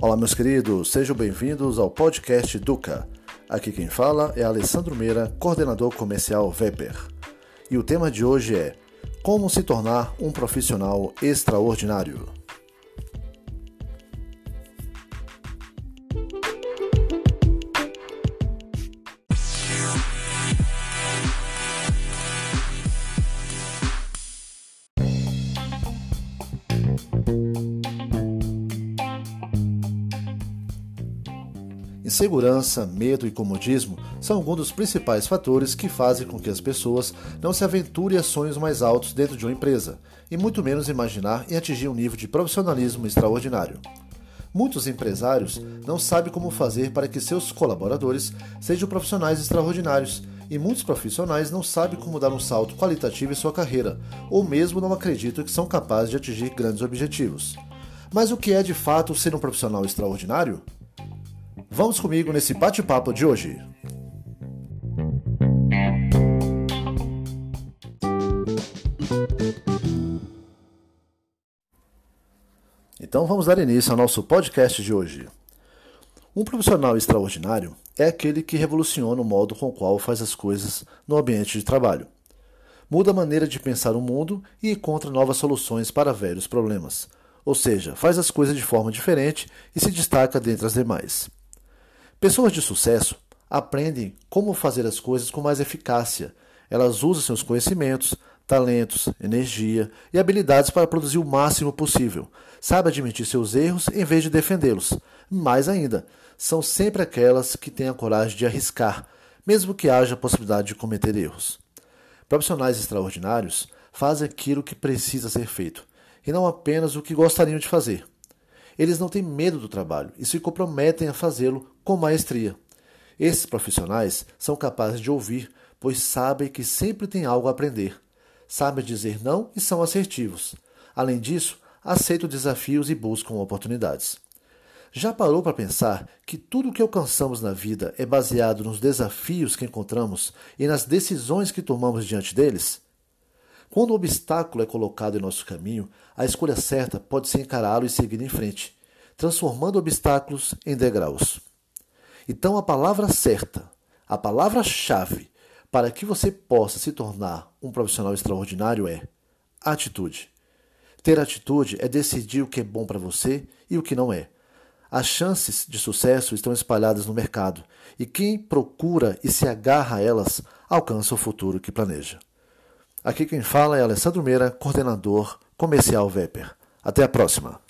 Olá, meus queridos, sejam bem-vindos ao podcast Duca. Aqui quem fala é Alessandro Meira, coordenador comercial Weber. E o tema de hoje é Como se tornar um profissional extraordinário. Insegurança, medo e comodismo são alguns dos principais fatores que fazem com que as pessoas não se aventurem a sonhos mais altos dentro de uma empresa, e muito menos imaginar em atingir um nível de profissionalismo extraordinário. Muitos empresários não sabem como fazer para que seus colaboradores sejam profissionais extraordinários, e muitos profissionais não sabem como dar um salto qualitativo em sua carreira, ou mesmo não acreditam que são capazes de atingir grandes objetivos. Mas o que é de fato ser um profissional extraordinário? Vamos comigo nesse bate-papo de hoje. Então vamos dar início ao nosso podcast de hoje. Um profissional extraordinário é aquele que revoluciona o modo com o qual faz as coisas no ambiente de trabalho. Muda a maneira de pensar o mundo e encontra novas soluções para velhos problemas. Ou seja, faz as coisas de forma diferente e se destaca dentre as demais. Pessoas de sucesso aprendem como fazer as coisas com mais eficácia. Elas usam seus conhecimentos, talentos, energia e habilidades para produzir o máximo possível. Sabe admitir seus erros em vez de defendê-los. Mais ainda, são sempre aquelas que têm a coragem de arriscar, mesmo que haja a possibilidade de cometer erros. Profissionais extraordinários fazem aquilo que precisa ser feito, e não apenas o que gostariam de fazer. Eles não têm medo do trabalho e se comprometem a fazê-lo com maestria. Esses profissionais são capazes de ouvir, pois sabem que sempre tem algo a aprender. Sabem dizer não e são assertivos. Além disso, aceitam desafios e buscam oportunidades. Já parou para pensar que tudo o que alcançamos na vida é baseado nos desafios que encontramos e nas decisões que tomamos diante deles? Quando um obstáculo é colocado em nosso caminho, a escolha certa pode ser encará-lo e seguir em frente, transformando obstáculos em degraus. Então, a palavra certa, a palavra-chave para que você possa se tornar um profissional extraordinário é atitude. Ter atitude é decidir o que é bom para você e o que não é. As chances de sucesso estão espalhadas no mercado e quem procura e se agarra a elas alcança o futuro que planeja. Aqui quem fala é Alessandro Meira, coordenador comercial Veper. Até a próxima.